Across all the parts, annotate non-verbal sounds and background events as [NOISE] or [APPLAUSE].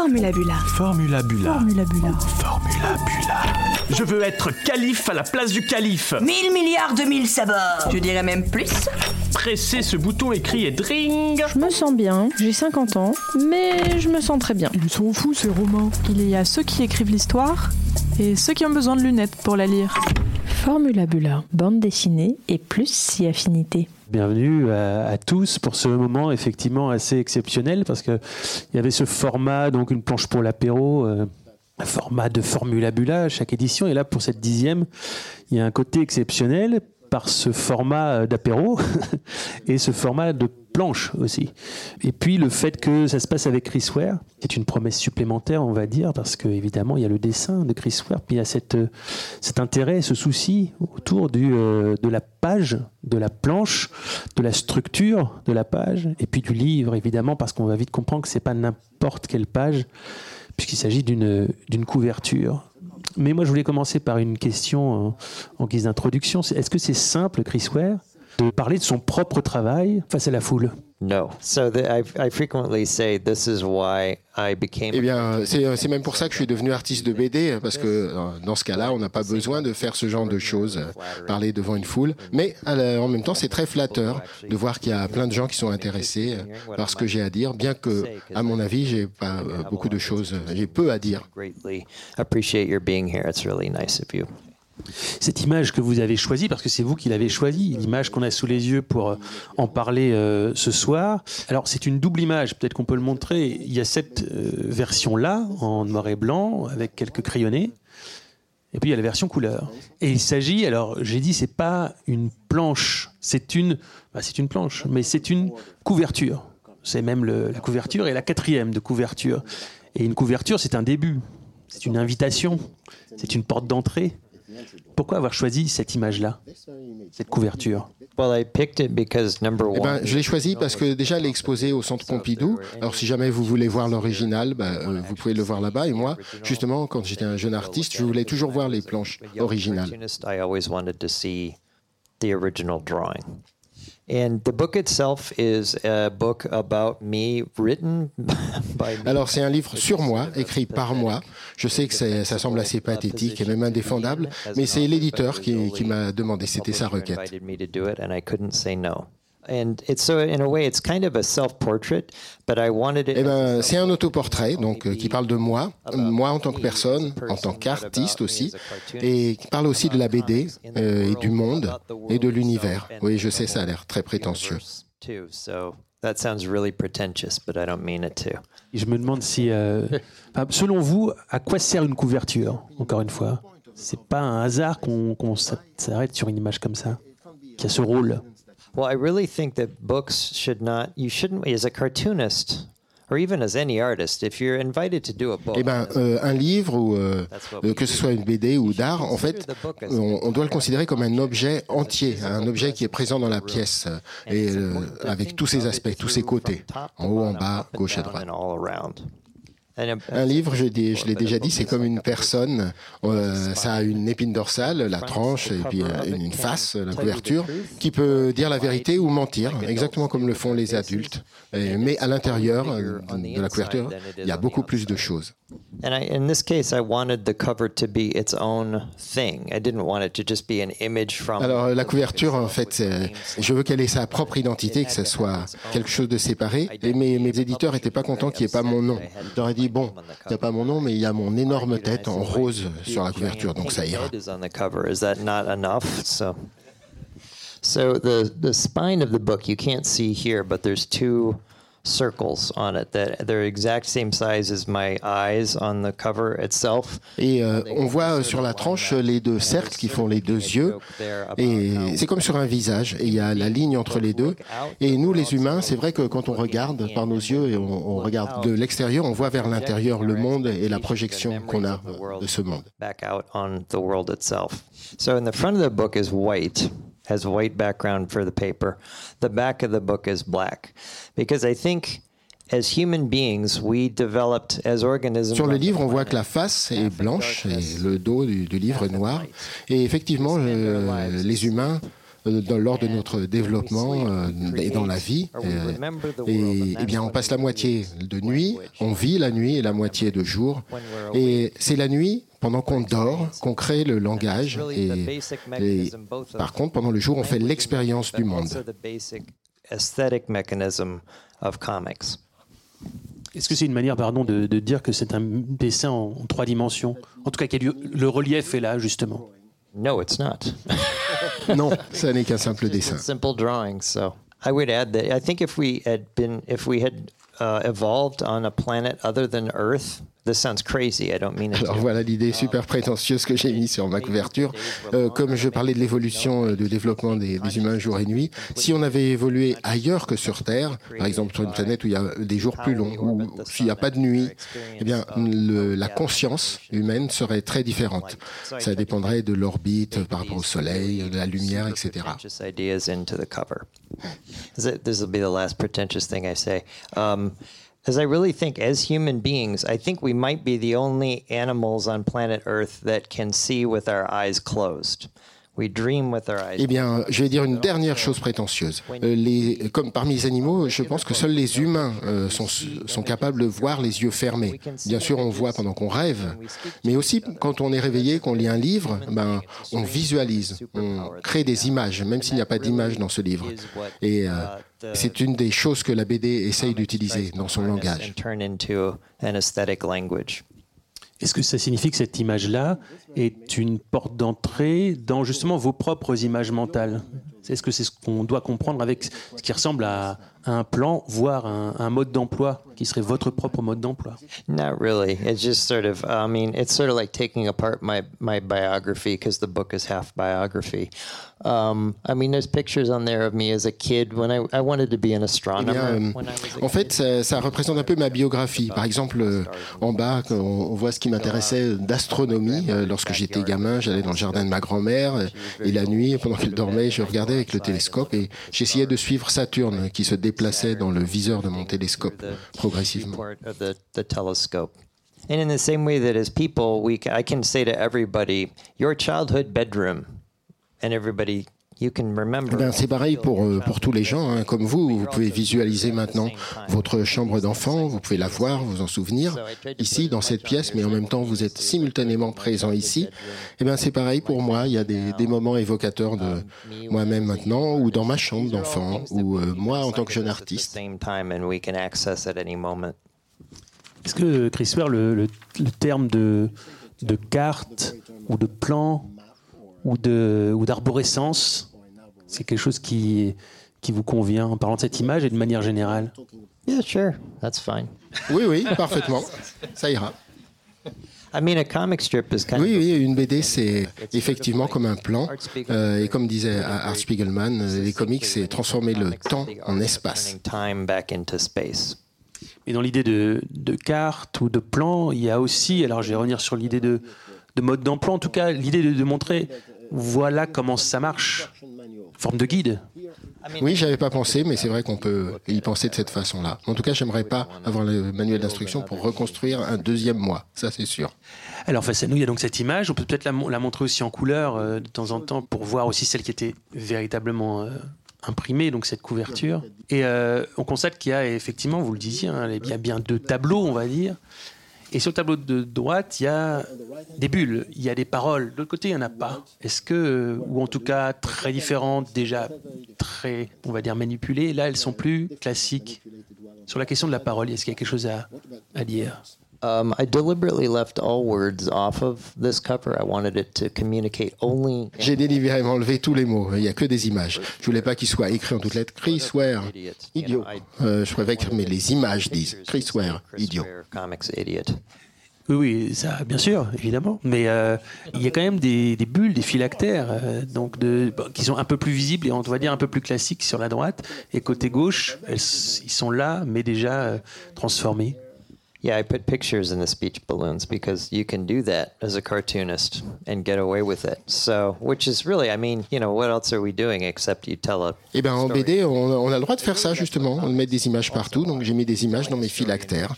Formulabula. Formulabula. Formulabula. Formulabula. Je veux être calife à la place du calife. Mille milliards de mille sabords. Je dirais même plus. Pressez ce bouton écrit et dring. Je me sens bien, j'ai 50 ans, mais je me sens très bien. Ils sont fous ces romans. Il y a ceux qui écrivent l'histoire et ceux qui ont besoin de lunettes pour la lire. Formulabula, bande dessinée et plus si affinité. Bienvenue à, tous pour ce moment effectivement assez exceptionnel parce que il y avait ce format donc une planche pour l'apéro. euh, un format de Formulabula à chaque édition et là pour cette dixième il y a un côté exceptionnel par ce format euh, d'apéro [LAUGHS] et ce format de planche aussi. Et puis le fait que ça se passe avec Chris Ware, c'est une promesse supplémentaire, on va dire, parce que évidemment il y a le dessin de Chris Ware, puis il y a cette, euh, cet intérêt, ce souci autour du, euh, de la page, de la planche, de la structure de la page, et puis du livre évidemment, parce qu'on va vite comprendre que c'est pas n'importe quelle page, puisqu'il s'agit d'une d'une couverture. Mais moi, je voulais commencer par une question en, en guise d'introduction. Est-ce que c'est simple, Chris Ware, de parler de son propre travail face à la foule? No. So the, I, I frequently say this is why I became. Eh bien, c'est c'est même pour ça que je suis devenu artiste de BD, parce que euh, dans ce cas-là, on n'a pas besoin de faire ce genre de choses, euh, parler devant une foule. Mais la- en même temps, c'est très flatteur de voir qu'il y a plein de gens qui sont intéressés euh, par ce que j'ai à dire, bien que, à mon avis, j'ai pas euh, beaucoup de choses, euh, j'ai peu à dire. greatly appreciate your being here. It's really nice of you. Cette image que vous avez choisie, parce que c'est vous qui l'avez choisie, l'image qu'on a sous les yeux pour euh, en parler euh, ce soir. Alors, c'est une double image, peut-être qu'on peut le montrer. Il y a cette euh, version-là, en noir et blanc, avec quelques crayonnés. Et puis il y a la version couleur. Et il s'agit, alors j'ai dit, c'est pas une planche, c'est une, bah, c'est une planche, mais c'est une couverture. C'est même la couverture et la quatrième de couverture. Et une couverture, c'est un début, c'est une invitation, c'est une porte d'entrée. Pourquoi avoir choisi cette image-là, cette couverture? Well, I picked it because number Eh one. ben, je l'ai choisi parce que déjà, elle est exposée au Centre Pompidou. Alors, si jamais vous voulez voir l'original, bah, euh, vous pouvez le voir là-bas. Et moi, justement, quand j'étais un jeune artiste, je voulais toujours voir les planches originales. And the book itself is a book about me written [LAUGHS] by me. Alors c'est un livre sur moi, écrit par moi. Je sais que ça semble assez pathétique et même indéfendable, mais c'est l'éditeur qui, qui m'a demandé, c'était sa requête. And it's so in a way it's kind of a self-portrait, but I wanted it Eh ben, c'est un autoportrait donc euh, qui parle de moi, moi en tant que personne, en tant qu'artiste aussi, et qui parle aussi de la BD euh, et du monde et de l'univers. Oui, je sais, ça a l'air très prétentieux. too. So that sounds really pretentious, but I don't mean it to. Et Je me demande si, euh, selon vous, à quoi sert une couverture Encore une fois, c'est pas un hasard qu'on qu'on s'arrête sur une image comme ça, qui a ce rôle? Well, I really think that books should not. You shouldn't, as a cartoonist, or even as any artist, if you're invited to do a book. Eh ben, euh, un livre ou euh, euh, que ce soit une BD ou d'art, en fait, on, on doit le considérer comme un objet entier, un objet qui est présent dans la pièce et avec tous ses aspects, tous ses côtés, en haut, en bas, gauche et droite. and all around. And Un livre, je, l'ai déjà dit, c'est comme une personne. Euh, ça a une épine dorsale, la tranche, et puis euh, une, une face, la couverture, qui peut dire la vérité ou mentir, exactement comme le font les adultes. Et- mais à l'intérieur euh, de la couverture, il y a beaucoup plus de choses. And I, in this case, I wanted the cover to be its own thing. I didn't want it to just be an image from. Alors la couverture, en fait, je veux qu'elle ait sa propre identité, que ce soit quelque chose de séparé. Et mes, mes éditeurs n'étaient pas contents qu'il n'y ait pas mon nom. Ai dit, bon, il n'y a pas mon nom, mais il y a mon énorme tête en rose sur la couverture, donc ça ira. so the the spine of the book you can't see here, but there's two circles on it that they're exact same size as my eyes on the cover itself. Et euh, on voit euh, sur la tranche les deux cercles qui font les deux yeux. Et c'est comme sur un visage. Et il y a la ligne entre les deux. Et nous, les humains, c'est vrai que quand on regarde par nos yeux et on, on regarde de l'extérieur, on voit vers l'intérieur le monde et la projection qu'on a de ce monde. So in the front of the book is white, has white background for the paper. The back of the book is black. Because I think as human beings, we developed as organisms. Sur le livre, on voit que la face est blanche et le dos du, du livre est noir. Et effectivement, euh, les humains dans- lors de notre développement euh, et dans la vie. euh, et eh bien, on passe la moitié de nuit, on vit la nuit et la moitié de jour. Et c'est la nuit, pendant qu'on dort, qu'on crée le langage. Et, et par contre, pendant le jour, on fait l'expérience du monde. aesthetic mechanism of comics. Est-ce que c'est une manière, pardon, de, de dire que c'est un dessin en, en trois dimensions? En tout cas, le relief est là, justement. No, it's not. [LAUGHS] Non, ça n'est qu'un simple dessin. simple drawing. So I would add that I think if we had been, if we had uh, evolved on a planet other than Earth, this sounds crazy. I don't mean it. Alors voilà l'idée super prétentieuse que j'ai mise sur ma couverture. Euh, comme je parlais de l'évolution, euh, du développement des, des humains jour et nuit, si on avait évolué ailleurs que sur Terre, par exemple sur une planète où il y a des jours plus longs, ou s'il n'y a pas de nuit, eh bien le- la conscience humaine serait très différente. Ça dépendrait de l'orbite par rapport au Soleil, de la lumière, etc. Pretentious ideas into the cover. This will be the last pretentious thing I say. As I really think, as human beings, I think we might be the only animals on planet Earth that can see with our eyes closed. We dream with our eyes. Eh bien, je vais dire une dernière chose prétentieuse. Euh, les, comme parmi les animaux, je pense que seuls les humains euh, sont, sont capables de voir les yeux fermés. Bien sûr, on voit pendant qu'on rêve, mais aussi quand on est réveillé, qu'on lit un livre, ben, on visualise, on crée des images, même s'il n'y a pas d'image dans ce livre. Et euh, c'est une des choses que la BD essaye d'utiliser dans son langage. Est-ce que ça signifie que cette image-là est une porte d'entrée dans justement vos propres images mentales? Est-ce que c'est ce qu'on doit comprendre avec ce qui ressemble à un plan, voire un, un mode d'emploi qui serait votre propre mode d'emploi? Not really. It's just sort of. I mean, it's sort of like taking apart my my biography because the book is half biography. Um, I mean, there's pictures on there of me as a kid when I I wanted to be an Eh astronomer. bien, when I was a en fait, ça, ça représente un peu ma biographie. Par exemple, euh, en bas, on, on voit ce qui m'intéressait d'astronomie. Euh, Lorsque j'étais gamin, j'allais dans le jardin de ma grand-mère euh, et la nuit, pendant qu'elle dormait, je regardais avec le télescope et j'essayais de suivre Saturne qui se déplaçait dans le viseur de mon télescope progressivement. And in the same way that as people, we I can say to everybody, your childhood bedroom, and everybody you can remember. Eh bien, c'est pareil pour, euh, pour tous les gens, hein, comme vous. Vous pouvez visualiser maintenant votre chambre d'enfant, vous pouvez la voir, vous en souvenir, ici, dans cette pièce, mais en même temps, vous êtes simultanément présent ici. Eh bien, c'est pareil pour moi. Il y a des, des moments évocateurs de moi-même maintenant, ou dans ma chambre d'enfant, ou euh, moi en tant que jeune artiste. Est-ce que, Chris Ware, le, le- le terme de, de carte ou de plan ou de ou d'arborescence, c'est quelque chose qui, qui vous convient en parlant de cette image et de manière générale? Yeah, sure, that's fine. Oui, oui, parfaitement. Ça ira. I mean, a comic strip is kind Oui, of oui, une BD, c'est effectivement comme un plan. Euh, et comme disait Art Spiegelman, euh, les comics, c'est transformer le temps en espace. turning time back into space. Et dans l'idée de, de carte ou de plan, il y a aussi, alors je vais revenir sur l'idée de, de mode d'emploi, en tout cas l'idée de, de montrer, voilà comment ça marche, forme de guide. Oui, j'avais pas pensé, mais c'est vrai qu'on peut y penser de cette façon-là. En tout cas, j'aimerais pas avoir le manuel d'instruction pour reconstruire un deuxième mois, ça c'est sûr. Alors face à nous, il y a donc cette image, on peut peut-être la, mon- la montrer aussi en couleur euh, de temps en temps pour voir aussi celle qui était véritablement euh, imprimée, donc cette couverture. Et euh, on constate qu'il y a effectivement, vous le disiez, hein, il y a bien deux tableaux, on va dire. Et sur le tableau de droite, il y a des bulles, il y a des paroles. De l'autre côté, il n'y en a pas. Est-ce que, euh, ou en tout cas très différentes, déjà très, on va dire, manipulées, là, elles sont plus classiques. Sur la question de la parole, est-ce qu'il y a quelque chose à, à dire? Um, I deliberately left all words off of this cover. I wanted it to communicate only. J'ai délibérément enlevé tous les mots, il n'y a que des images. Je voulais pas qu'ils soient écrits en toutes lettres. Chris Ware, idiot. Euh, je préfère que mais les images disent Chris Ware, idiot. Oui, oui, ça, bien sûr, évidemment. Mais euh, il y a quand même des, des bulles, des phylactères, euh, donc de, bon, qui sont un peu plus visibles et on va dire un peu plus classiques sur la droite. Et côté gauche, elles- ils sont là, mais déjà euh, transformés. Yeah, I put pictures in the speech balloons because you can do that as a cartoonist and get away with it. So, which is really, I mean, you know, what else are we doing except you tell a. Eh ben en BD, on, on a le droit de faire ça justement, on met des images partout. Donc j'ai mis des images dans mes phylactères.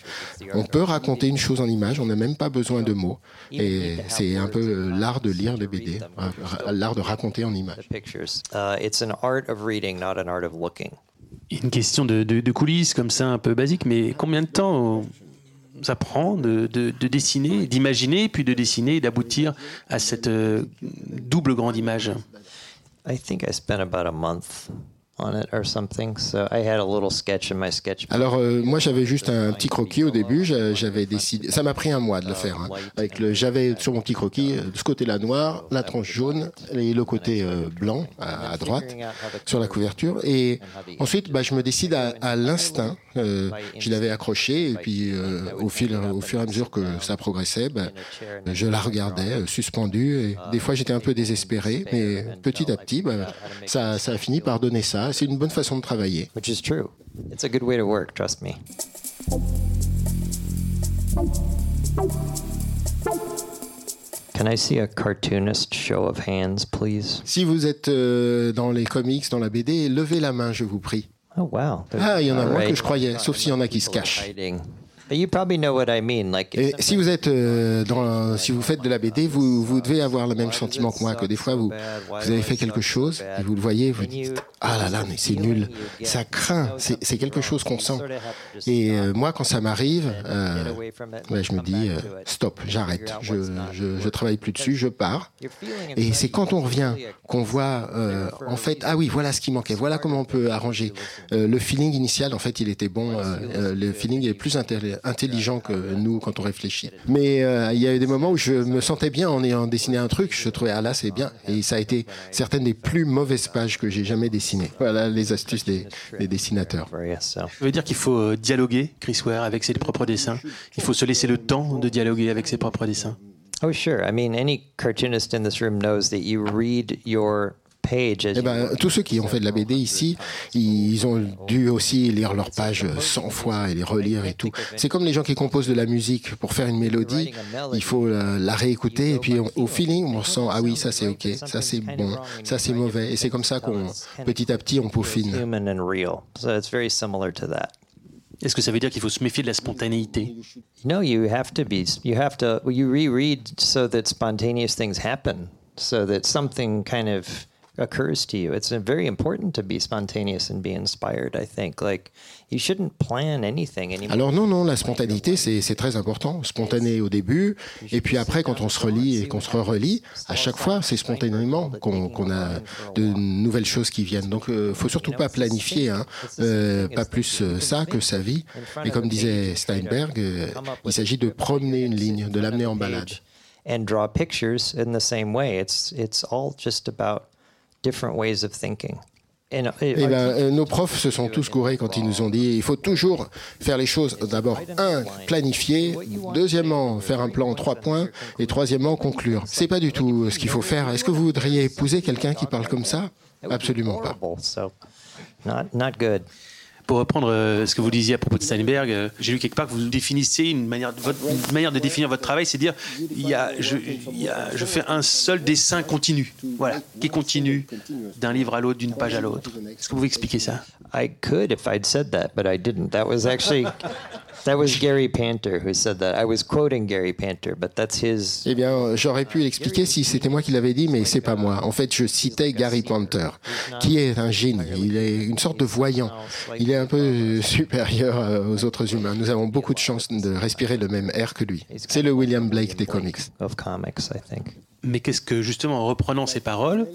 On peut raconter une chose en image, on n'a même pas besoin de mots. Et c'est un peu l'art de lire les BD, euh, l'art de raconter en images. Uh, it's an art of reading, not an art of looking. Une question de, de- de coulisses comme ça, un peu basique, mais combien de temps ça de dessiner, d'imaginer, puis de dessiner et d'aboutir à cette euh, double grande image. I think I spent about a month on it or something. So I had a little sketch in my sketch. Alors euh, moi j'avais juste un petit croquis au début, j'a- j'avais décidé, ça m'a pris un mois de le faire. hein. Avec le, j'avais sur mon petit croquis euh, ce côté-là noir, la tranche jaune et le côté euh, blanc à, à droite sur la couverture. Et ensuite bah, je me décide à, à l'instinct. Je l'avais accroché et puis au, fil, au fur et à mesure que ça progressait, bah, je la regardais suspendue. Et des fois j'étais un peu désespéré, mais petit à petit bah, ça, ça a fini par donner ça. C'est une bonne façon de travailler. Which is true. It's a good way to work, trust me. Can I see a cartoonist show of hands, please? Si vous êtes euh, dans les comics, dans la BD, levez la main, je vous prie. Oh wow. Ah, il y en a All moins que je croyais, sauf s'il y en a qui se cachent. Hiding. But you probably know what I mean. Like, Et it's si vous êtes euh, dans, si vous faites de la BD, vous, vous devez avoir le même sentiment que moi, que des fois vous, vous avez fait quelque chose et vous le voyez, vous dites ah là là mais c'est nul, ça craint, c'est quelque chose qu'on sent. Et euh, moi quand ça m'arrive, euh, ouais, je me dis stop, j'arrête, je, je, je travaille plus dessus, je pars. Et c'est quand on revient qu'on voit en fait ah oui voilà ce qui manquait, voilà comment on peut arranger. Le feeling initial en fait il était bon, le feeling est plus intelli- intelligent que nous quand on réfléchit. Mais euh, il y a eu des moments où je me sentais bien en ayant dessiné un truc, je trouvais ah là c'est bien et ça a été certaines des plus mauvaises pages que j'ai jamais dessinées. Voilà les astuces des, des dessinateurs. Ça veut dire qu'il faut euh, dialoguer, Chris Ware, avec ses propres dessins. Il faut se laisser le temps de dialoguer avec ses propres dessins. Oh sure. I mean, any cartoonist in this room knows that you read your Eh ben, tous ceux qui ont fait de la BD ici, ils ont dû aussi lire leurs pages 100 fois et les relire et tout. C'est comme les gens qui composent de la musique pour faire une mélodie, il faut la, réécouter et puis on- au feeling on sent ah oui ça c'est ok, ça c'est bon, ça c'est mauvais et c'est comme ça qu'on petit à petit on peaufine. human and real. So it's very similar to that. Est-ce que ça veut dire qu'il faut se méfier de la spontanéité? No, you have to be. You have to. well, You reread so that spontaneous things happen, so that something kind of occurs to you. It's very important to be spontaneous and be inspired. I think. Like you shouldn't plan anything anymore. Alors non, non, la spontanéité, c'est très important. Spontané au début, et puis après, quand on se relit et qu'on se re-relit, à chaque fois, c'est spontanément qu'on a de nouvelles choses qui viennent. Donc, euh, faut surtout pas planifier, hein, euh, pas plus euh, ça que sa vie. Et comme disait Steinberg, euh, il s'agit de promener une ligne, de l'amener en balade. and draw pictures in the same way. It's it's all just about different ways of thinking. And uh, Eh ben, euh, nos profs se sont tous gourés quand ils nous ont dit il faut toujours faire les choses d'abord un planifier, deuxièmement faire un plan en trois points et troisièmement conclure. C'est pas du tout ce qu'il faut faire. Est-ce que vous voudriez épouser quelqu'un qui parle comme ça? Absolument pas. Pour reprendre euh, ce que vous disiez à propos de Steinberg, euh, j'ai lu quelque part que vous définissez une manière de, définir votre travail, c'est dire il y a, je, il y a, je fais un seul dessin continu, voilà, qui continue d'un livre à l'autre, d'une page à l'autre. Est-ce que vous pouvez expliquer ça? I could if I'd said that, but I didn't. That was actually that was Gary Panter who said that. I was quoting Gary Panter, but that's his. Eh bien, j'aurais pu l'expliquer si c'était moi qui l'avais dit, mais c'est pas moi. En fait, je citais Gary Panther, qui est un génie. Il est une sorte de voyant. Il est un peu supérieur euh, aux autres humains. Nous avons beaucoup de chance de respirer le même air que lui. C'est le William Blake des comics. Of comics, I think. Mais qu'est-ce que, justement, en reprenant ces paroles,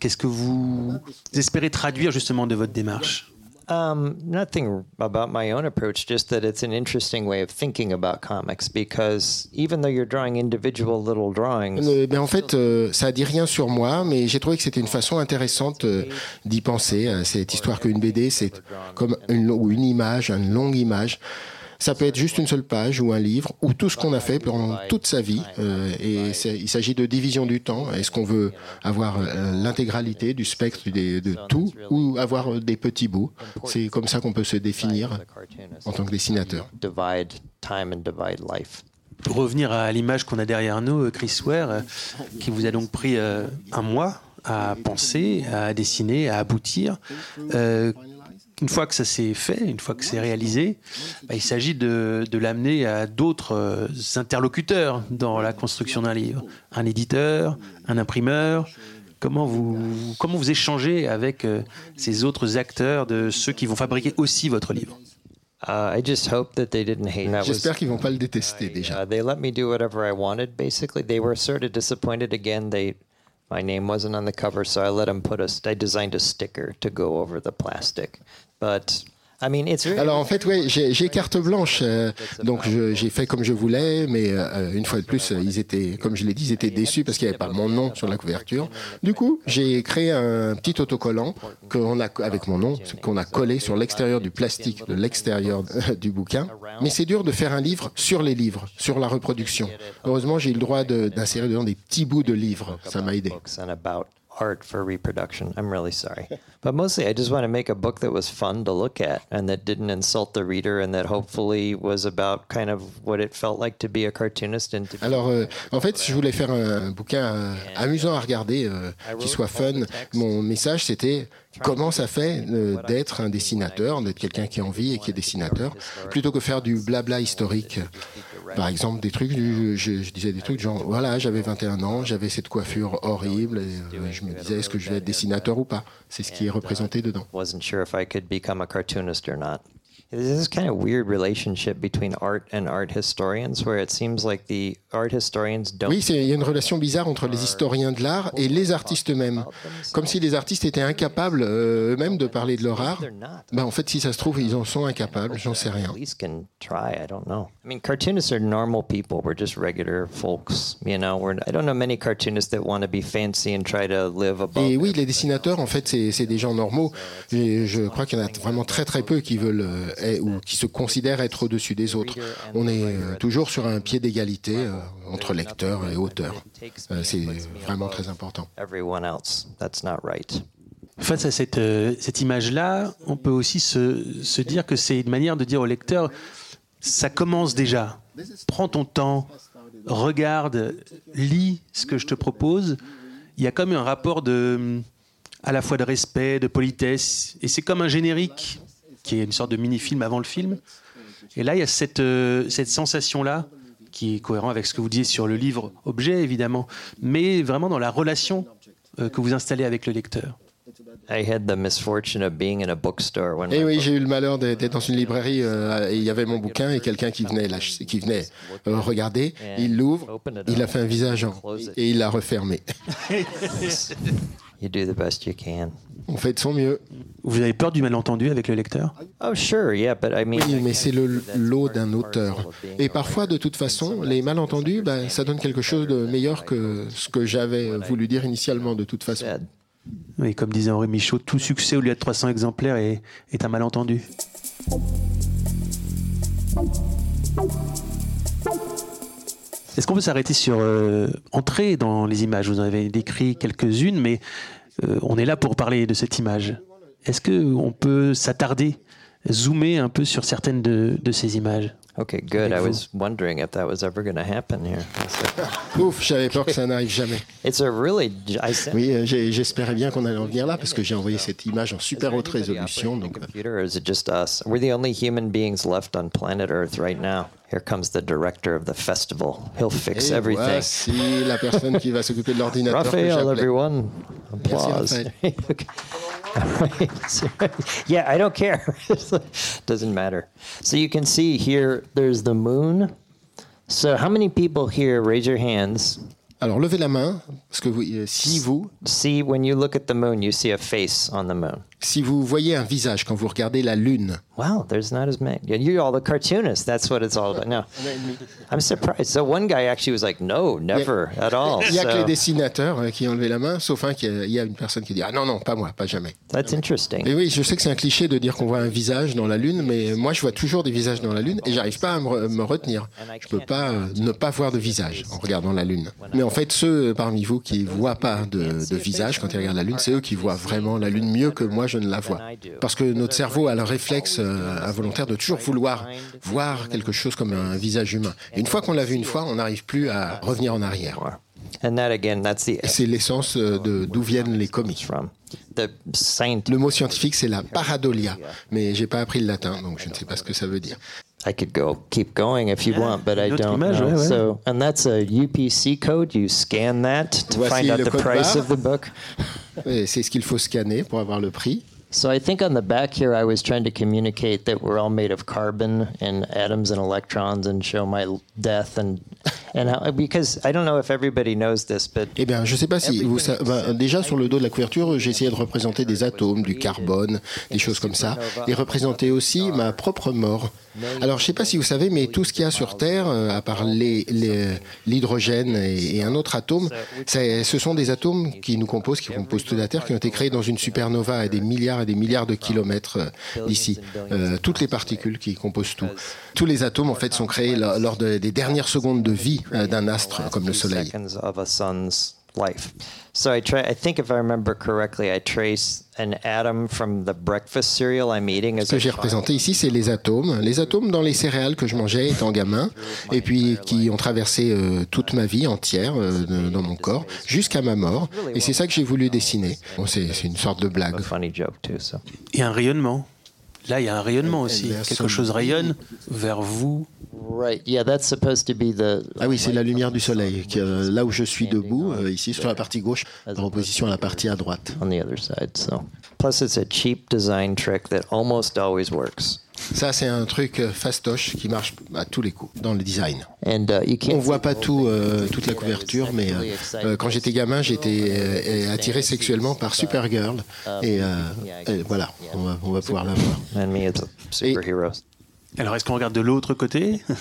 qu'est-ce que vous espérez traduire justement de votre démarche? Um, nothing about my own approach, just that it's an interesting way of thinking about comics because even though you're drawing individual little drawings, Euh, ben, en fait, euh, ça dit rien sur moi, mais j'ai trouvé que c'était une façon intéressante euh, d'y penser. à cette histoire qu'une BD, c'est comme une, ou une image, une longue image. Ça peut être juste une seule page ou un livre ou tout ce qu'on a fait pendant toute sa vie. euh, et il s'agit de division du temps. Est-ce qu'on veut avoir euh, l'intégralité du spectre des- de tout ou avoir euh, des petits bouts? C'est comme ça qu'on peut se définir en tant que dessinateur. divide time and divide life. Pour revenir à l'image qu'on a derrière nous, Chris Ware, qui vous a donc pris euh, un mois à penser, à dessiner, à aboutir. Euh, une fois que ça s'est fait, une fois que c'est réalisé, bah, il s'agit de, de l'amener à d'autres euh, interlocuteurs dans la construction d'un livre. Un éditeur, un imprimeur. Comment vous, comment vous échangez avec euh, ces autres acteurs de ceux qui vont fabriquer aussi votre livre? Uh, I just hope that they didn't hate. That was- J'espère qu'ils vont pas le détester déjà. Uh, they let me do whatever I wanted. Basically, they were sort of disappointed again. They, my name wasn't on the cover, so I let them put a. I designed a sticker to go over the plastic, but I mean, it's really. Alors en fait, ouais, j'ai carte blanche, euh, donc j'ai fait comme je voulais, mais euh, une fois de plus, ils étaient, comme je l'ai dit, ils étaient déçus parce qu'il n'y avait pas mon nom sur la couverture. Du coup, j'ai créé un petit autocollant qu'on a avec mon nom, qu'on a collé sur l'extérieur du plastique de l'extérieur euh, du bouquin. Mais c'est dur de faire un livre sur les livres, sur la reproduction. Heureusement, j'ai eu le droit de- d'insérer dedans des petits bouts de livres. Ça m'a aidé. Art for reproduction. I'm really sorry. But mostly, I just want to make a book that was fun to look at and that didn't insult the reader and that hopefully was about kind of what it felt like to be a cartoonist and to be Alors, euh, en fait, je voulais faire un, bouquin euh, amusant à regarder, euh, qui soit fun. Mon message, c'était comment ça fait euh, d'être un dessinateur, d'être quelqu'un qui a envie et qui est dessinateur, plutôt que faire du blabla historique. Par exemple, des trucs, du, je, je disais des trucs genre, voilà, j'avais 21 ans, j'avais cette coiffure horrible, et euh, je me disais, est-ce que je vais être dessinateur ou pas? C'est ce qui est représenté dedans. There's this kind of weird relationship between art and art historians where it seems like the art historians don't. Oui, c'est- il y a une relation bizarre entre les historiens de l'art et les artistes eux-mêmes. Comme si les artistes étaient incapables euh, eux-mêmes de parler de leur art. Ben, en fait, si ça se trouve, ils en sont incapables, j'en sais rien. I don't know. I mean, cartoonists are normal people. We're just regular folks. You know, we're. I don't know many cartoonists that want to be fancy and try to live above. Et oui, les dessinateurs, en fait, c'est c'est des gens normaux. Et je crois qu'il y en a vraiment très très peu qui veulent ou qui se considèrent être au-dessus des autres. On est euh, toujours sur un pied d'égalité euh, entre lecteurs et auteurs. Euh, c'est vraiment très important. Everyone else. That's not right. Face à cette, euh, cette image-là, on peut aussi se, se dire que c'est une manière de dire au lecteur, ça commence déjà. Prends ton temps, regarde, lis ce que je te propose. Il y a comme un rapport de, à la fois de respect, de politesse, et c'est comme un générique qui est une sorte de mini-film avant le film. Et là, il y a cette, euh, cette sensation-là qui est cohérent avec ce que vous disiez sur le livre objet, évidemment, mais vraiment dans la relation euh, que vous installez avec le lecteur. I had the misfortune of being in a bookstore when. Et my oui, j'ai eu le malheur d'être dans une librairie euh, et il y avait mon bouquin et quelqu'un qui venait, qui venait euh, regarder, il l'ouvre, il a fait un visage en et il l'a refermé. [LAUGHS] [LAUGHS] You do the best you can. On fait de son mieux. Vous avez peur du malentendu avec le lecteur? Oh, sure, yeah, but I mean. Oui, mais c'est le lot d'un auteur. Et parfois, de toute façon, les malentendus, ben, ça donne quelque chose de meilleur que ce que j'avais voulu dire initialement, de toute façon. said. Oui, comme disait Henri Michaud, tout succès au lieu de 300 exemplaires est, est un malentendu. Est-ce qu'on peut s'arrêter sur euh, entrer dans les images? Vous en avez décrit quelques-unes, mais euh, on est là pour parler de cette image. Est-ce qu'on peut s'attarder, zoomer un peu sur certaines de, de ces images? Okay, good. I was wondering if that was ever going to happen here. [LAUGHS] Ouf, j'avais peur que ça n'arrive jamais. It's a really. I sent Oui, euh, j'espérais bien qu'on allait en venir là parce que j'ai envoyé cette image en super haute résolution. Donc, euh, computer, or is it just us? We're the only human beings left on planet Earth right now. Here comes the director of the festival. He'll fix et everything. voici la personne qui va s'occuper de l'ordinateur. Raphael, everyone. Merci, Applause. [LAUGHS] [LAUGHS] yeah, I don't care. [LAUGHS] Doesn't matter. So you can see here, there's the moon. So how many people here, raise your hands, Alors, levez la main, parce que vous, euh, si vous, see when you look at the moon, you see a face on the moon? Si vous voyez un visage quand vous regardez la lune, Wow, there's not as many. You're all the cartoonists. That's what it's all about. No, I'm surprised. So one guy actually was like, "No, never at all." il n'y a que les dessinateurs euh, qui ont levé la main, sauf un qui il y a une personne qui dit Ah non, non, pas moi, pas jamais. that's interesting. Et oui, je sais que c'est un cliché de dire qu'on voit un visage dans la lune, mais moi je vois toujours des visages dans la lune et j'arrive pas à me, re- me retenir. Je peux pas euh, ne pas voir de visage en regardant la lune. Mais en fait, ceux parmi vous qui voient pas de, de visage quand ils regardent la lune, c'est eux qui voient vraiment la lune mieux que moi je ne la vois. Parce que notre cerveau a le réflexe euh, involontaire de toujours vouloir voir quelque chose comme un visage humain. Et une fois qu'on l'a vu une fois, on n'arrive plus à revenir en arrière. C'est l'essence euh, de d'où viennent les comics. Le mot scientifique, c'est la paradolia, mais j'ai pas appris le latin, donc je ne sais pas ce que ça veut dire. I could go keep going if you want, but I don't image, know. Ouais, ouais. So, and that's a UPC code. You scan that to Voici find out the price barre. of the book. C'est ce qu'il faut scanner pour avoir le prix. So I think on the back here, I was trying to communicate that we're all made of carbon and atoms and electrons, and show my death and and how, because I don't know if everybody knows this, but eh bien, je sais pas si vous ben, déjà sur le dos de la couverture, j'ai essayé de représenter des atomes, du carbone, des choses comme ça, et représenter aussi ma propre mort. Alors, je sais pas si vous savez, mais tout ce qu'il y a sur Terre, euh, à part les- les- l'hydrogène et, et un autre atome, ce sont des atomes qui nous composent, qui composent toute la Terre, qui ont été créés dans une supernova à des milliards des milliards de kilomètres euh, d'ici. Euh, toutes les particules qui composent tout. Tous les atomes, en fait, sont créés lo- lors de- des dernières secondes de vie euh, d'un astre comme le Soleil. Seconds of a sun's life. So I try. I think if I remember correctly, I trace an atom from the breakfast cereal I'm eating as Ce que a j'ai représenté ici, c'est les atomes. Les atomes dans les céréales que je mangeais étant gamin, et puis qui ont traversé euh, toute ma vie entière euh, dans mon corps, jusqu'à ma mort. Et c'est ça que j'ai voulu dessiner. Bon, c'est une sorte de blague. Et un rayonnement. Là, il y a un rayonnement aussi. vers Quelque son- chose rayonne vers vous. Right. Yeah, that's supposed to be the. Ah oui, c'est la lumière du soleil. qui, euh, là où je suis debout, euh, ici sur la partie gauche, en opposition à la partie à droite. On the other side. So. Plus, it's a cheap design trick that almost always works. Ça, c'est un truc euh, fastoche qui marche à tous les coups dans le design. And uh, you can't. On voit pas tout, euh, toute la couverture, mais euh, quand j'étais gamin, j'étais euh, attiré sexuellement par Supergirl. Et, euh, et voilà, on va, on va pouvoir la voir. And Alors, est-ce qu'on regarde de l'autre côté? [LAUGHS]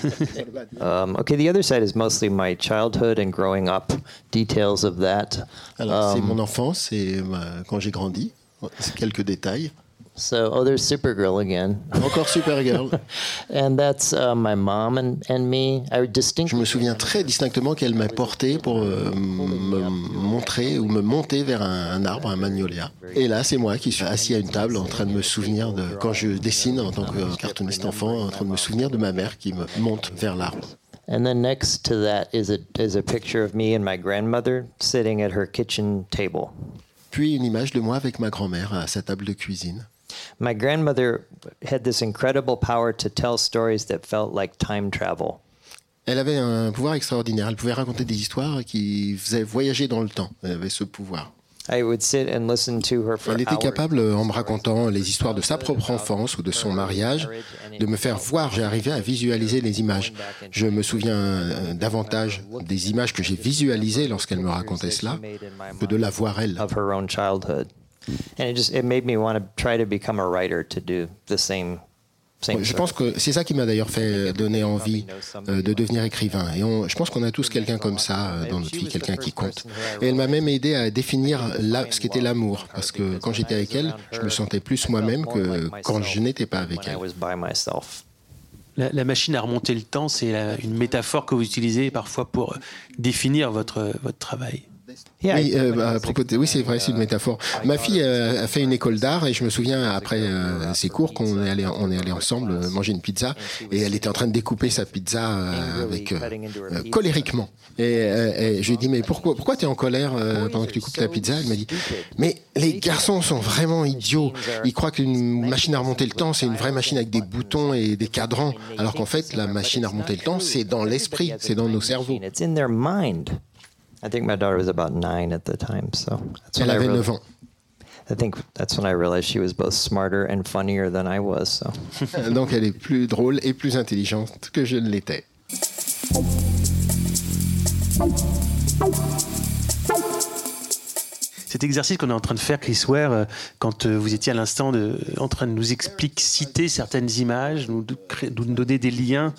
Um, okay, the other side is mostly my childhood and growing up, details of that. Alors, c'est Um, mon enfance et ma- quand j'ai grandi. C'est quelques détails. So, oh, there's Supergirl again. Encore Supergirl. [LAUGHS] and that's uh, my mom and, and me. I Je me souviens très distinctement qu'elle m'a porté pour euh, me montrer ou me monter vers un, un arbre, un magnolia. Et là, c'est moi qui suis assis à une table en train de me souvenir de quand je dessine en tant que cartooniste enfant, en train de me souvenir de ma mère qui me monte vers l'arbre. And then next to that is a is a picture of me and my grandmother sitting at her kitchen table. Puis une image de moi avec ma grand-mère à sa table de cuisine. My grandmother had this incredible power to tell stories that felt like time travel. Elle avait un pouvoir extraordinaire. Elle pouvait raconter des histoires qui faisaient voyager dans le temps. Elle avait ce pouvoir. I would sit and listen to her for Elle était capable, en me racontant les histoires de sa propre enfance ou de son mariage, de me faire voir. J'ai arrivé à visualiser les images. Je me souviens euh, davantage des images que j'ai visualisées lorsqu'elle me racontait cela que de la voir elle. And it just it made me want to try to become a writer to do the same same Je pense que c'est ça qui m'a d'ailleurs fait donner envie euh, de devenir écrivain. Et on- je pense qu'on a tous quelqu'un comme ça euh, dans notre vie, quelqu'un qui compte. Et elle m'a même aidé à définir la- ce qu'était l'amour. Parce que quand j'étais avec elle, je me sentais plus moi-même que quand je n'étais pas avec elle. was by myself. la, la machine à remonter le temps, c'est une métaphore que vous utilisez parfois pour euh, définir votre, votre travail. Oui, euh, à propos de, oui, c'est vrai, c'est une métaphore. Ma fille euh, a fait une école d'art et je me souviens après euh, ses cours qu'on est allé, on est allé ensemble euh, manger une pizza et elle était en train de découper sa pizza euh, avec colériquement. Et, et je lui ai dit mais pourquoi, pourquoi tu es en colère pendant que tu coupes ta pizza? Elle m'a dit mais les garçons sont vraiment idiots. Ils croient qu'une machine à remonter le temps c'est une vraie machine avec des boutons et des cadrans, alors qu'en fait la machine à remonter le temps c'est dans l'esprit, c'est dans nos cerveaux. I think my daughter was about nine at the time, so that's when I really, I think that's when I realized she was both smarter and funnier than I was. So [LAUGHS] Donc elle est plus drôle et plus intelligente que je ne l'étais. Cet exercice qu'on est en train de faire, Chris Ware, euh, quand euh, vous étiez à l'instant en train de nous expliquer, citer certaines images, nous, donner des liens,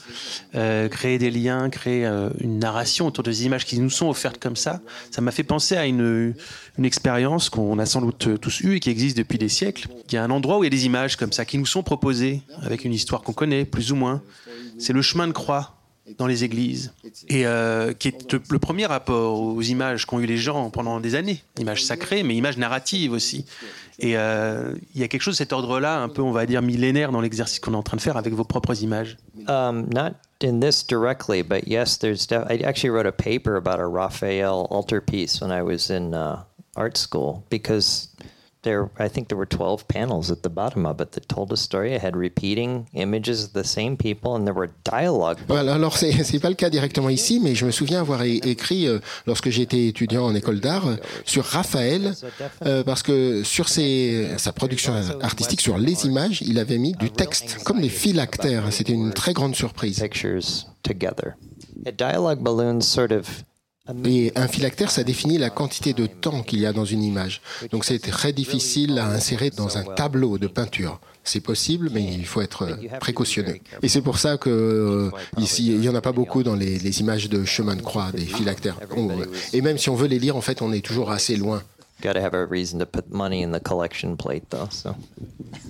euh, créer des liens, créer une narration autour des images qui nous sont offertes comme ça, ça m'a fait penser à une, une expérience qu'on a sans doute tous eue et qui existe depuis des siècles. Il y a un endroit où il y a des images comme ça qui nous sont proposées avec une histoire qu'on connaît plus ou moins. C'est le chemin de croix dans les églises et euh, qui est le premier rapport aux images qu'ont eu les gens pendant des années, images sacrées, mais images narratives aussi. Et euh, il y a quelque chose de cet ordre-là, un peu, on va dire, millénaire dans l'exercice qu'on est en train de faire avec vos propres images. Um, not in this directly, but yes, there's. I actually wrote a paper about a Raphael altarpiece when I was in uh, art school because there, I think there were 12 panels at the bottom of it that told a story. I had repeating images of the same people, and there were dialogue. Voilà, alors c'est c'est pas le cas directement ici, mais je me souviens avoir écrit euh, lorsque j'étais étudiant en école d'art euh, sur Raphaël, euh, parce que sur ses, sa production artistique, sur les images, il avait mis du texte, comme des phylactères. C'était une très grande surprise. Pictures together. A dialogue balloons sort of. Et un phylactère, ça définit la quantité de temps qu'il y a dans une image. Donc c'est très difficile à insérer dans un tableau de peinture. C'est possible, mais il faut être précautionneux. Et c'est pour ça que euh, il y en a pas beaucoup dans les, les images de chemin de croix, des phylactères. Et même si on veut les lire, en fait, on est toujours assez loin. Got to have a reason to put money in the collection plate, though. So.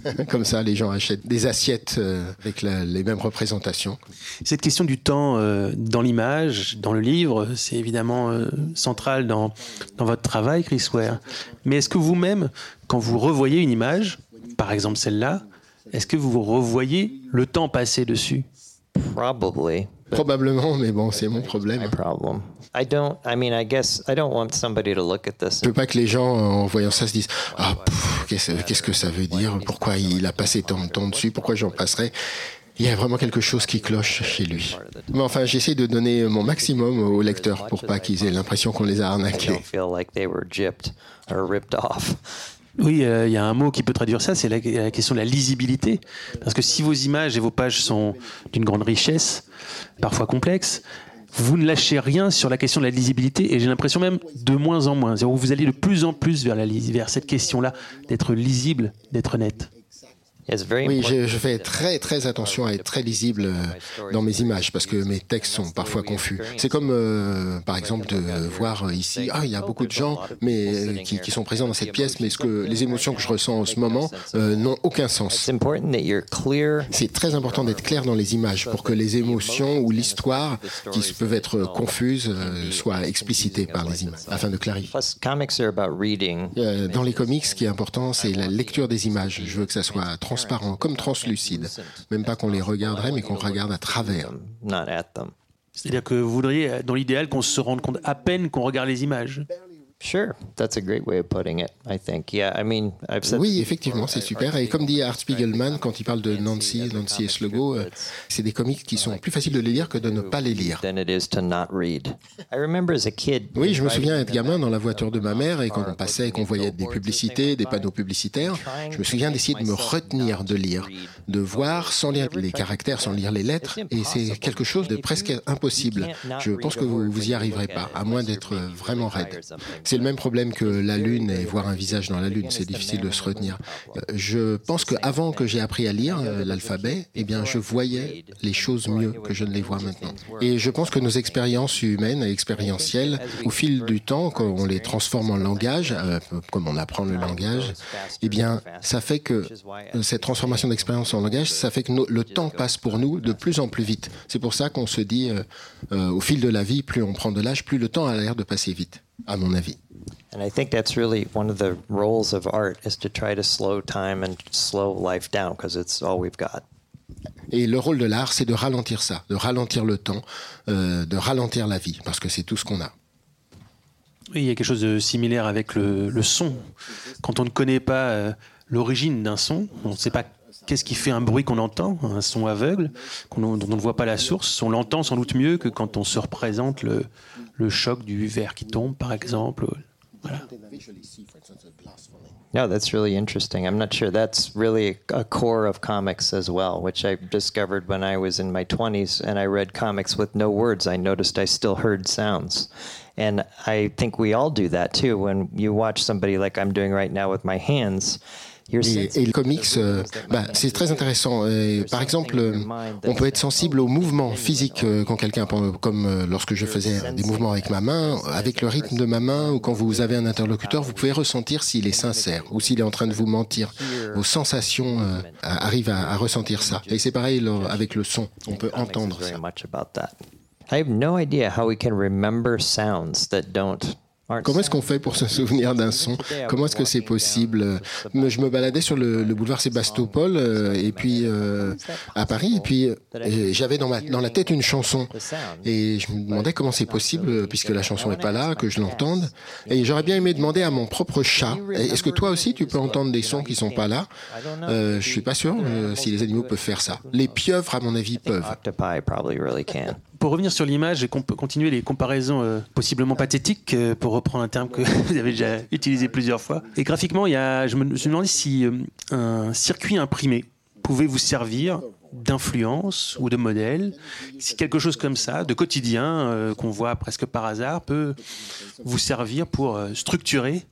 [LAUGHS] Comme ça, les gens achètent des assiettes euh, avec la- les mêmes représentations. Cette question du temps euh, dans l'image, dans le livre, c'est évidemment euh, central dans, dans votre travail, Chris Ware. Mais est-ce que vous-même, quand vous revoyez une image, par exemple celle-là, est-ce que vous revoyez le temps passé dessus? Probably. Probablement, mais bon, c'est mon problème. My problem. I don't. I mean, I guess I don't want somebody to look at this. Je veux pas que les gens, en voyant ça, se disent Ah, qu'est-ce que ça veut dire? Pourquoi il a passé tant de temps dessus? Pourquoi j'en passerai? Il y a vraiment quelque chose qui cloche chez lui. Mais enfin, j'essaie de donner mon maximum aux lecteurs pour pas qu'ils aient l'impression qu'on les a arnaqués. Oui, euh, il y a un mot qui peut traduire ça, c'est la, question de la lisibilité. Parce que si vos images et vos pages sont d'une grande richesse, parfois complexes, vous ne lâchez rien sur la question de la lisibilité et j'ai l'impression même de moins en moins. Vous allez de plus en plus vers, la, vers cette question-là d'être lisible, d'être net. Oui, je, je fais très très attention à être très lisible euh, dans mes images parce que mes textes sont parfois confus. C'est comme euh, par exemple de voir euh, ici, ah il y a beaucoup de gens mais qui, qui sont présents dans cette pièce, mais ce que les émotions que je ressens en ce moment euh, n'ont aucun It's sens. C'est très important d'être clair dans les images pour que les émotions ou l'histoire qui peuvent être confuses euh, soient explicitées par les images afin de clarifier. Dans les comics, ce qui est important, c'est la lecture des images. Je veux que ça soit transparent, comme translucide. Même pas qu'on les regarderait, mais qu'on regarde à travers. C'est-à-dire que vous voudriez, dans l'idéal, qu'on se rende compte à peine qu'on regarde les images. Sure, that's a great way of putting it. I think. Yeah, I mean, I've said. Oui, effectivement, c'est super. Et comme dit Art Spiegelman, quand il parle de Nancy, Nancy et Slogo, euh, c'est des comics qui sont plus faciles de les lire que de ne pas les lire. Than it is to not read. I remember as a kid. Oui, je me souviens être gamin dans la voiture de ma mère et quand on passait et qu'on voyait des publicités, des panneaux publicitaires, je me souviens d'essayer de me retenir de lire, de voir sans lire les caractères, sans lire les lettres, et c'est quelque chose de presque impossible. Je pense que vous vous y arriverez pas, à moins d'être vraiment raide. C'est le même problème que la lune et voir un visage dans la lune, c'est difficile de se retenir. Euh, Je pense qu'avant que j'ai appris à lire euh, l'alphabet, eh bien, je voyais les choses mieux que je ne les vois maintenant. Et je pense que nos expériences humaines et expérientielles, au fil du temps, quand on les transforme en langage, euh, comme on apprend le langage, eh bien, ça fait que cette transformation d'expérience en langage, ça fait que le temps passe pour nous de plus en plus vite. C'est pour ça qu'on se dit, au fil de la vie, plus on prend de l'âge, plus le temps a l'air de passer vite, à mon avis. And I think that's really one of the roles of art is to try to slow time and slow life down because it's all we've got. Et le rôle de l'art, c'est de ralentir ça, de ralentir le temps, euh, de ralentir la vie, parce que c'est tout ce qu'on a. Oui, il y a quelque chose de similaire avec le, le son. Quand on ne connaît pas euh, l'origine d'un son, on ne sait pas qu'est-ce qui fait un bruit qu'on entend, un son aveugle, qu'on- dont on ne voit pas la source. On l'entend sans doute mieux que quand on se représente le, le choc du verre qui tombe, par exemple. Voilà. Yeah, that's really interesting. I'm not sure that's really a core of comics as well, which I discovered when I was in my 20s and I read comics with no words. I noticed I still heard sounds. And I think we all do that too. When you watch somebody like I'm doing right now with my hands, Et, le comics, euh, bah, c'est très intéressant. par exemple, euh, on peut être sensible aux mouvements physiques euh, quand quelqu'un, comme lorsque je faisais des mouvements avec ma main, avec le rythme de ma main, ou quand vous avez un interlocuteur, vous pouvez ressentir s'il est sincère ou s'il est en train de vous mentir. Vos sensations arrivent à, à, ressentir ça. Et c'est pareil avec le son, on peut entendre ça. I have no idea how we can remember sounds that don't Comment est-ce qu'on fait pour se souvenir d'un son Comment est-ce que c'est possible Je me baladais sur le, boulevard Sébastopol euh, et puis euh, à Paris et puis j'avais dans, dans la tête une chanson et je me demandais comment c'est possible puisque la chanson n'est pas là, que je l'entende. Et j'aurais bien aimé demander à mon propre chat. Est-ce que toi aussi tu peux entendre des sons qui sont pas là? Euh, Je suis pas sûr euh, si les animaux peuvent faire ça. Les pieuvres, à mon avis, peuvent pour revenir sur l'image et continuer les comparaisons euh, possiblement pathétiques, euh, pour reprendre un terme que [LAUGHS] vous avez déjà utilisé plusieurs fois. Et graphiquement, je, me, je me demandais si euh, un circuit imprimé pouvait vous servir d'influence ou de modèle, si quelque chose comme ça, de quotidien, qu'on voit presque par hasard, peut vous servir pour structurer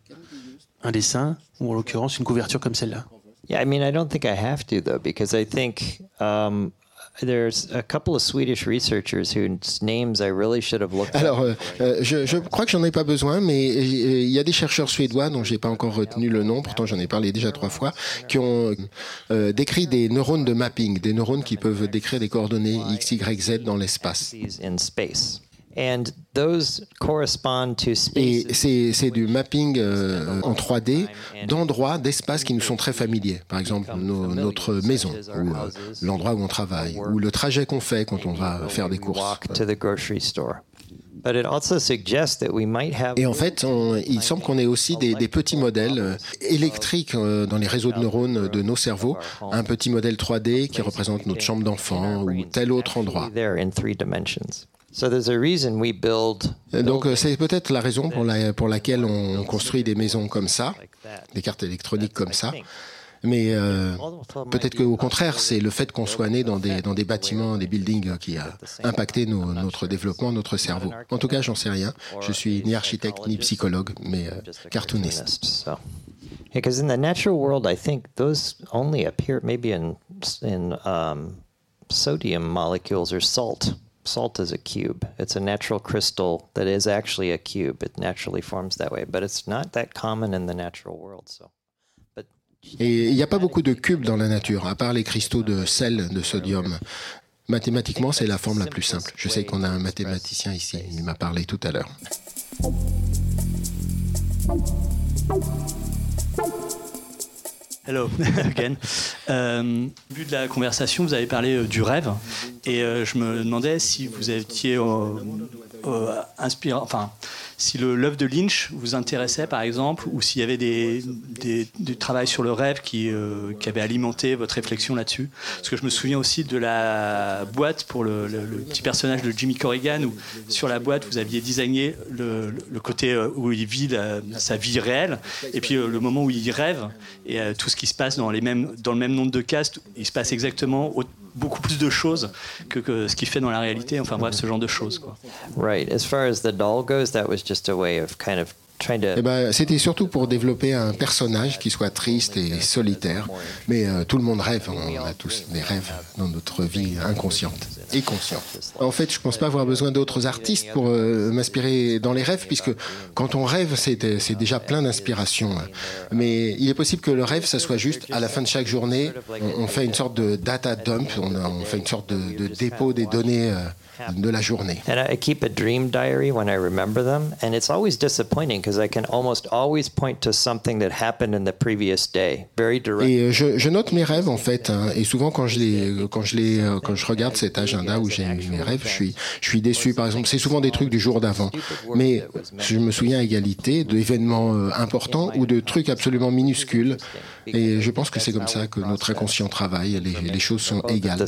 un dessin, ou en l'occurrence une couverture comme celle-là. Yeah, I mean, I don't think I have to though, because I think um, alors, je, je, crois que j'en ai pas besoin, mais euh, il y a des chercheurs suédois dont j'ai pas encore retenu le nom, pourtant j'en ai parlé déjà trois fois, qui ont euh, décrit des neurones de mapping, des neurones qui peuvent décrire des coordonnées x, y, z dans l'espace. Et c'est du mapping euh, en 3D d'endroits, d'espaces qui nous sont très familiers. Par exemple, notre maison, ou euh, l'endroit où on travaille, ou le trajet qu'on fait quand on va faire des courses. Et en fait, il semble qu'on ait aussi des, des petits modèles euh, électriques dans les réseaux de neurones de nos cerveaux, un petit modèle 3D qui représente notre chambre d'enfant ou tel autre endroit. Donc c'est peut-être la raison pour, la, pour laquelle on construit des maisons comme ça, des cartes électroniques comme ça. Mais euh, peut-être qu'au contraire, c'est le fait qu'on soit né dans des, dans des bâtiments, des buildings qui a impacté notre développement, notre cerveau. En tout cas, j'en sais rien. Je suis ni architecte ni psychologue, mais euh, cartooniste. Because in the natural world, I think those only appear maybe in, in um, sodium molecules or salt. Salt is a cube. It's a natural crystal that is actually a cube. It naturally forms that way, but it's not that common in the natural world. So, but Et il n'y a pas beaucoup de cubes dans la nature, à part les cristaux de sel de sodium. Mathématiquement, c'est la forme la plus simple. Je sais qu'on a un mathématicien ici, il m'a parlé tout à l'heure. Hello again. [LAUGHS] Euh, au début de la conversation, vous avez parlé euh, du rêve et euh, je me demandais si vous étiez inspiré, enfin, si l'œuvre de Lynch vous intéressait, par exemple, ou s'il y avait du travail sur le rêve qui, euh, qui avait alimenté votre réflexion là-dessus. Parce que je me souviens aussi de la boîte pour le, petit personnage de Jimmy Corrigan, où sur la boîte, vous aviez designé le, côté euh, où il vit sa vie réelle, et puis euh, le moment où il rêve, et tout ce qui se passe dans, le même nombre de castes, il se passe exactement beaucoup plus de choses que, que, ce qu'il fait dans la réalité. Enfin bref, ce genre de choses. Quoi. Right. As far as the doll goes, that was just a way of kind of eh ben, c'était surtout pour développer un personnage qui soit triste et solitaire. Mais euh, tout le monde rêve, on a tous des rêves dans notre vie inconsciente et consciente. En fait, je ne pense pas avoir besoin d'autres artistes pour euh, m'inspirer dans les rêves, puisque quand on rêve, c'est déjà plein d'inspiration. Mais il est possible que le rêve, ça soit juste à la fin de chaque journée, on, fait une sorte de data dump, on, fait une sorte de, dépôt des données. Euh, de la journée. And I keep a dream diary when I remember them, and it's always disappointing because I can almost always point to something that happened in the previous day, very direct. Et euh, je, je, note mes rêves en fait, hein, et souvent quand je les, quand je les, euh, quand je regarde cet agenda où j'ai mes rêves, je suis, je suis déçu. Par exemple, c'est souvent des trucs du jour d'avant, mais je me souviens à égalité d'événements euh, importants ou de trucs absolument minuscules. Et je pense que c'est comme ça que notre inconscient travaille. Les, les choses sont égales.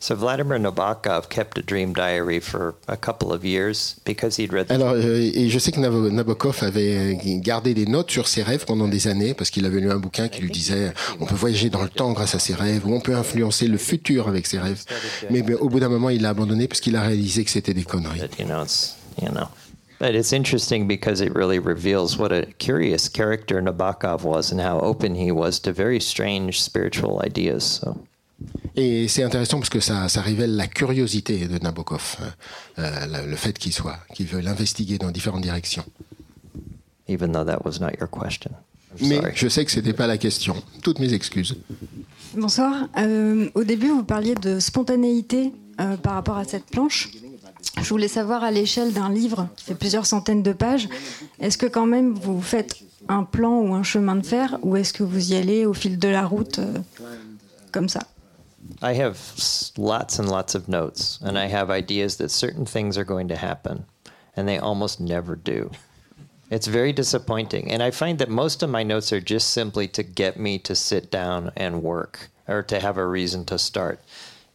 So Vladimir Nabokov kept a dream diary for a couple of years because he'd read. Alors, euh, et je sais que Nabokov avait gardé des notes sur ses rêves pendant des années parce qu'il avait lu un bouquin qui lui disait on peut voyager dans le temps grâce à ses rêves ou on peut influencer le futur avec ses rêves. Mais, mais au bout d'un moment, il l'a abandonné parce qu'il a réalisé que c'était des conneries. But it's interesting because it really reveals what a curious character Nabokov was and how open he was to very strange spiritual ideas. So. Et c'est intéressant parce que ça, ça révèle la curiosité de Nabokov, euh, le, le fait qu'il soit, qu'il veut l'investiguer dans différentes directions. Even though that was not your question. Mais je sais que c'était pas la question. Toutes mes excuses. Bonsoir. Euh, au début, vous parliez de spontanéité euh, par rapport à cette planche. Je voulais savoir à l'échelle d'un livre qui fait plusieurs centaines de pages, est-ce que quand même vous faites un plan ou un chemin de fer ou est-ce que vous y allez au fil de la route euh, comme ça? I have lots and lots of notes, and I have ideas that certain things are going to happen, and they almost never do. It's very disappointing. And I find that most of my notes are just simply to get me to sit down and work or to have a reason to start.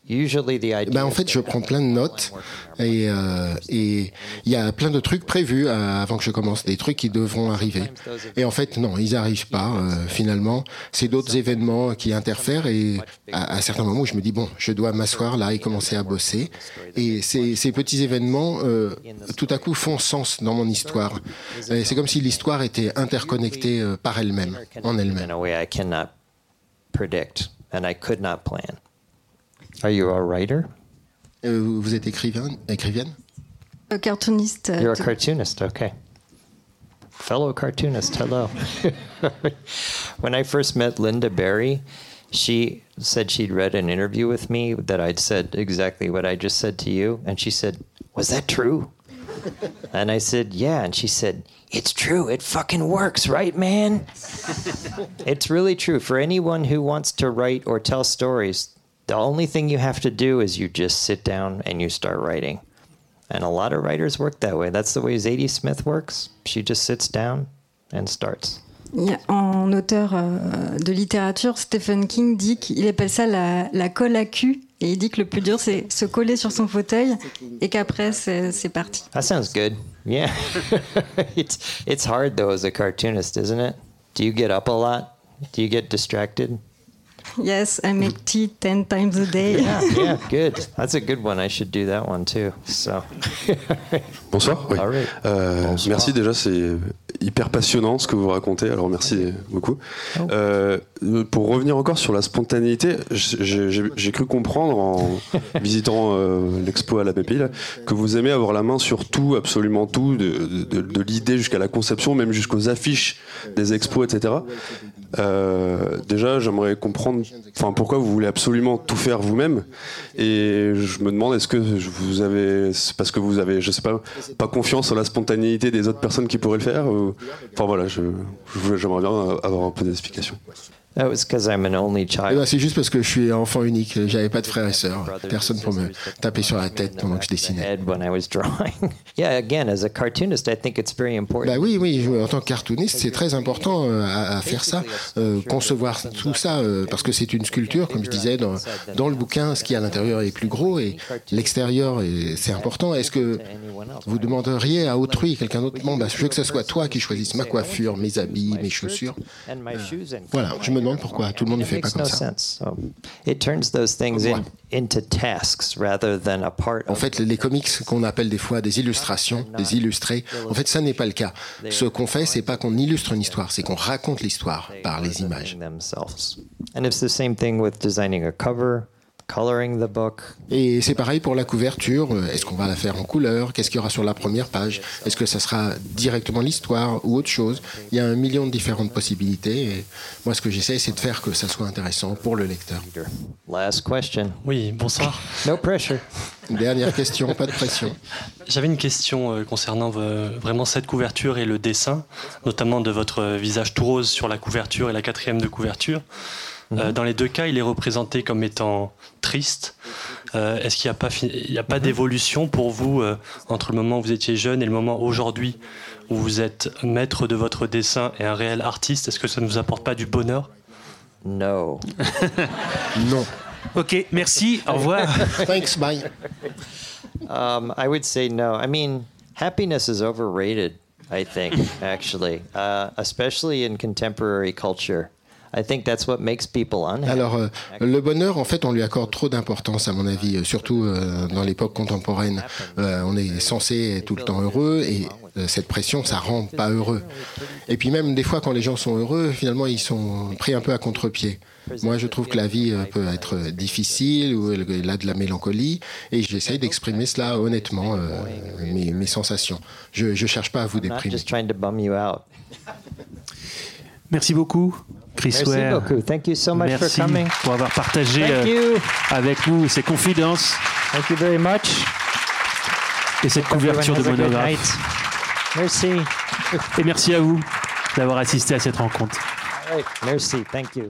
Usually the idea Ben, en fait, je prends plein de notes et euh, et il y a plein de trucs prévus euh, avant que je commence, des trucs qui devront arriver. Et en fait, non, ils n'arrivent pas euh, finalement. C'est d'autres événements qui interfèrent et à, à certains moments, je me dis bon, je dois m'asseoir là et commencer à bosser. Et ces, ces petits événements, euh, tout à coup, font sens dans mon histoire. Et C'est comme si l'histoire était interconnectée par elle-même, en elle-même. Are you a writer? Euh, vous êtes écrivain, écrivaine Euh, Cartooniste. euh, You're a cartoonist, okay. Fellow cartoonist, hello. [LAUGHS] when I first met Linda Barry, she said she'd read an interview with me that I'd said exactly what I just said to you. And she said, Was that true? [LAUGHS] And I said, Yeah. And she said, It's true. It fucking works, right, man? [LAUGHS] it's really true. For anyone who wants to write or tell stories, the only thing you have to do is you just sit down and you start writing. And a lot of writers work that way. That's the way Zadie Smith works. She just sits down and starts. Il y a- en auteur euh, de littérature, Stephen King dit qu'il appelle ça la, la colle à cul. Et il dit que le plus dur, c'est se coller sur son fauteuil et qu'après, c'est c'est parti. That sounds good. Yeah. [LAUGHS] it's it's hard though as a cartoonist, isn't it? Do you get up a lot? Do you get distracted? Yes, I make tea 10 times a day. Yeah, yeah, [LAUGHS] good. That's a good one. I should do that one too. So Bonsoir. oui. All right. Euh, merci déjà, c'est hyper passionnant ce que vous racontez. Alors merci beaucoup. Euh, pour revenir encore sur la spontanéité, j'ai cru comprendre en [LAUGHS] visitant euh, l'expo à la PPI là, que vous aimez avoir la main sur tout, absolument tout, de, de- de l'idée jusqu'à la conception, même jusqu'aux affiches des expos, etc. Euh, déjà, j'aimerais comprendre, pourquoi vous voulez absolument tout faire vous-même. Et je me demande, est-ce que vous avez, parce que vous avez, je sais pas, pas confiance en la spontanéité des autres personnes qui pourraient le faire. Enfin voilà, je, je- j'aimerais bien avoir un peu d'explication. That was because I'm an only Eh child. ben, c'est juste parce que je suis enfant unique, j'avais pas de frères et sœurs, personne pour me taper sur la tête pendant que je dessinais. [LAUGHS] Bah oui, oui, en tant que cartooniste, c'est très important euh, à, à faire ça, euh, concevoir tout ça, euh, parce que c'est une sculpture, comme je disais, dans, dans le bouquin, ce qui est à l'intérieur est plus gros et l'extérieur, est- c'est important. Est-ce que vous demanderiez à autrui, quelqu'un d'autre, bon, bah, je veux que ce soit toi qui choisisse ma coiffure, mes habits, mes chaussures. Voilà, je me demande pourquoi tout le monde ne It fait pas comme ça? En fait, les comics qu'on appelle des fois des illustrations, des illustrés, en fait, ça n'est pas le cas. Ce qu'on fait, c'est pas qu'on illustre une histoire, c'est qu'on raconte l'histoire par les images. And it's the same thing with designing a cover. Et c'est pareil pour la couverture. Est-ce qu'on va la faire en couleur? Qu'est-ce qu'il y aura sur la première page? Est-ce que ça sera directement l'histoire ou autre chose? Il y a un million de différentes possibilités. Et moi, ce que j'essaie, c'est de faire que ça soit intéressant pour le lecteur. Last question. Oui, bonsoir. No pressure. Dernière question, pas de pression. J'avais une question euh, concernant vraiment cette couverture et le dessin, notamment de votre visage tout rose sur la couverture et la quatrième de couverture. Euh, dans les deux cas, il est représenté comme étant triste. Euh, Est-ce qu'il n'y a pas, fi- il y a pas d'évolution pour vous euh, entre le moment où vous étiez jeune et le moment aujourd'hui où vous êtes maître de votre dessin et un réel artiste? Est-ce que ça ne vous apporte pas du bonheur? No. [LAUGHS] Non. Ok, merci, au revoir. [LAUGHS] Thanks, bye. Um, I would say no. I mean, happiness is overrated, I think, actually, uh, especially in contemporary culture. I think that's what makes people unhappy. Alors, euh, le bonheur, en fait, on lui accorde trop d'importance, à mon avis, euh, surtout euh, dans l'époque contemporaine. Euh, on est censé être tout le temps heureux et euh, cette pression, ça rend pas heureux. Et puis même des fois, quand les gens sont heureux, finalement, ils sont pris un peu à contre-pied. Moi, je trouve que la vie euh, peut être difficile ou elle a de la mélancolie et j'essaye d'exprimer cela honnêtement, euh, mes, mes sensations. Je ne cherche pas à vous déprimer. Merci beaucoup, Chris Merci Ware. beaucoup. Thank you so much for Merci coming. pour avoir partagé euh, avec nous ces confidences Thank you very much. et cette couverture de monographe. Merci. Et merci à vous d'avoir assisté à cette rencontre. All right. Merci. Thank you.